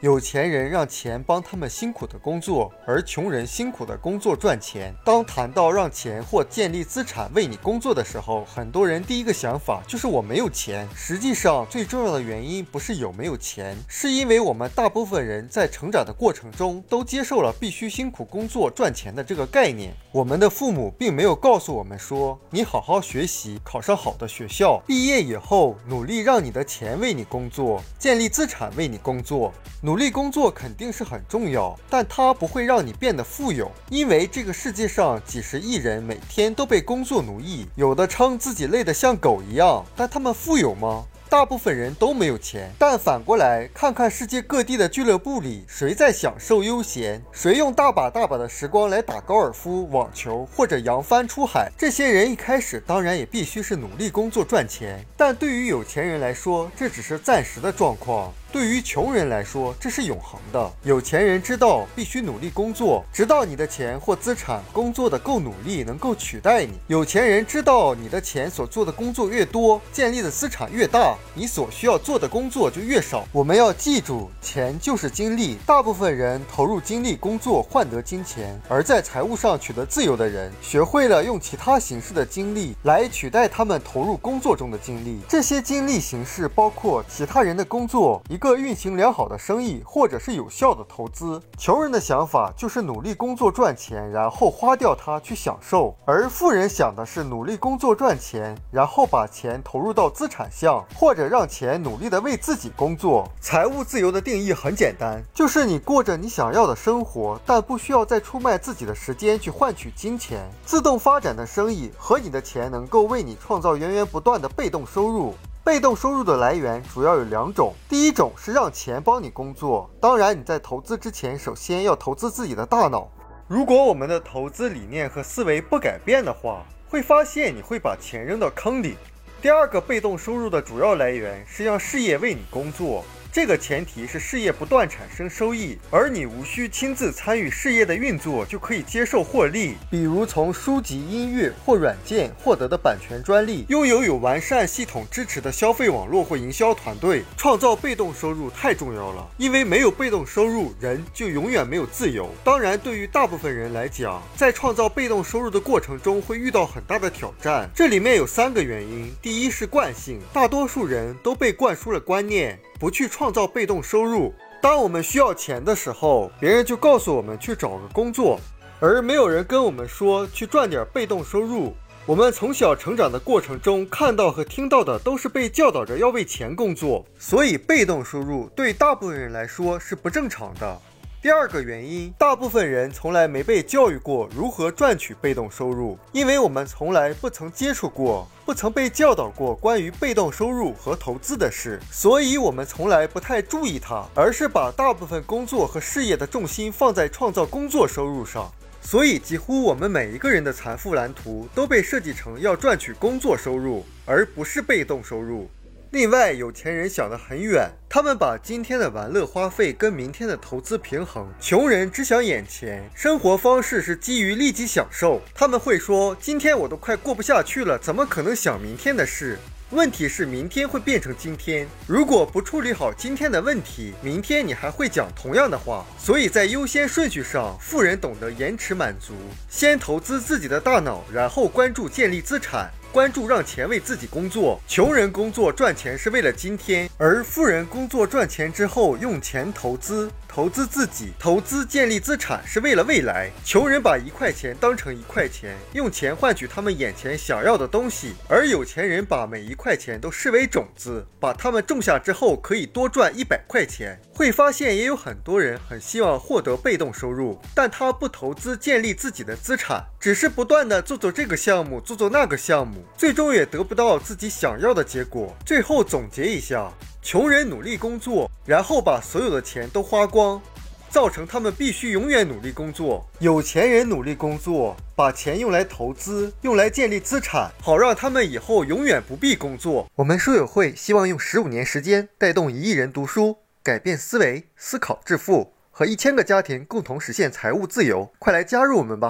有钱人让钱帮他们辛苦的工作，而穷人辛苦的工作赚钱。当谈到让钱或建立资产为你工作的时候，很多人第一个想法就是我没有钱。实际上，最重要的原因不是有没有钱，是因为我们大部分人在成长的过程中都接受了必须辛苦工作赚钱的这个概念。我们的父母并没有告诉我们说，你好好学习，考上好的学校，毕业以后努力让你的钱为你工作，建立资产为你工作。努力工作肯定是很重要，但它不会让你变得富有，因为这个世界上几十亿人每天都被工作奴役，有的称自己累得像狗一样，但他们富有吗？大部分人都没有钱，但反过来看看世界各地的俱乐部里，谁在享受悠闲？谁用大把大把的时光来打高尔夫、网球或者扬帆出海？这些人一开始当然也必须是努力工作赚钱，但对于有钱人来说，这只是暂时的状况。对于穷人来说，这是永恒的。有钱人知道必须努力工作，直到你的钱或资产工作的够努力，能够取代你。有钱人知道你的钱所做的工作越多，建立的资产越大，你所需要做的工作就越少。我们要记住，钱就是精力。大部分人投入精力工作换得金钱，而在财务上取得自由的人，学会了用其他形式的精力来取代他们投入工作中的精力。这些精力形式包括其他人的工作。个运行良好的生意，或者是有效的投资。穷人的想法就是努力工作赚钱，然后花掉它去享受；而富人想的是努力工作赚钱，然后把钱投入到资产项，或者让钱努力的为自己工作。财务自由的定义很简单，就是你过着你想要的生活，但不需要再出卖自己的时间去换取金钱。自动发展的生意和你的钱能够为你创造源源不断的被动收入。被动收入的来源主要有两种，第一种是让钱帮你工作，当然你在投资之前，首先要投资自己的大脑。如果我们的投资理念和思维不改变的话，会发现你会把钱扔到坑里。第二个被动收入的主要来源是让事业为你工作。这个前提是事业不断产生收益，而你无需亲自参与事业的运作就可以接受获利。比如从书籍、音乐或软件获得的版权专利，拥有有完善系统支持的消费网络或营销团队，创造被动收入太重要了。因为没有被动收入，人就永远没有自由。当然，对于大部分人来讲，在创造被动收入的过程中会遇到很大的挑战。这里面有三个原因：第一是惯性，大多数人都被灌输了观念。不去创造被动收入。当我们需要钱的时候，别人就告诉我们去找个工作，而没有人跟我们说去赚点被动收入。我们从小成长的过程中，看到和听到的都是被教导着要为钱工作，所以被动收入对大部分人来说是不正常的。第二个原因，大部分人从来没被教育过如何赚取被动收入，因为我们从来不曾接触过，不曾被教导过关于被动收入和投资的事，所以我们从来不太注意它，而是把大部分工作和事业的重心放在创造工作收入上。所以，几乎我们每一个人的财富蓝图都被设计成要赚取工作收入，而不是被动收入。另外，有钱人想得很远，他们把今天的玩乐花费跟明天的投资平衡；穷人只想眼前，生活方式是基于立即享受。他们会说：“今天我都快过不下去了，怎么可能想明天的事？”问题是，明天会变成今天。如果不处理好今天的问题，明天你还会讲同样的话。所以在优先顺序上，富人懂得延迟满足，先投资自己的大脑，然后关注建立资产。关注让钱为自己工作，穷人工作赚钱是为了今天，而富人工作赚钱之后用钱投资。投资自己，投资建立资产是为了未来。穷人把一块钱当成一块钱，用钱换取他们眼前想要的东西；而有钱人把每一块钱都视为种子，把它们种下之后可以多赚一百块钱。会发现也有很多人很希望获得被动收入，但他不投资建立自己的资产，只是不断的做做这个项目，做做那个项目，最终也得不到自己想要的结果。最后总结一下。穷人努力工作，然后把所有的钱都花光，造成他们必须永远努力工作。有钱人努力工作，把钱用来投资，用来建立资产，好让他们以后永远不必工作。我们书友会希望用十五年时间带动一亿人读书，改变思维，思考致富，和一千个家庭共同实现财务自由。快来加入我们吧！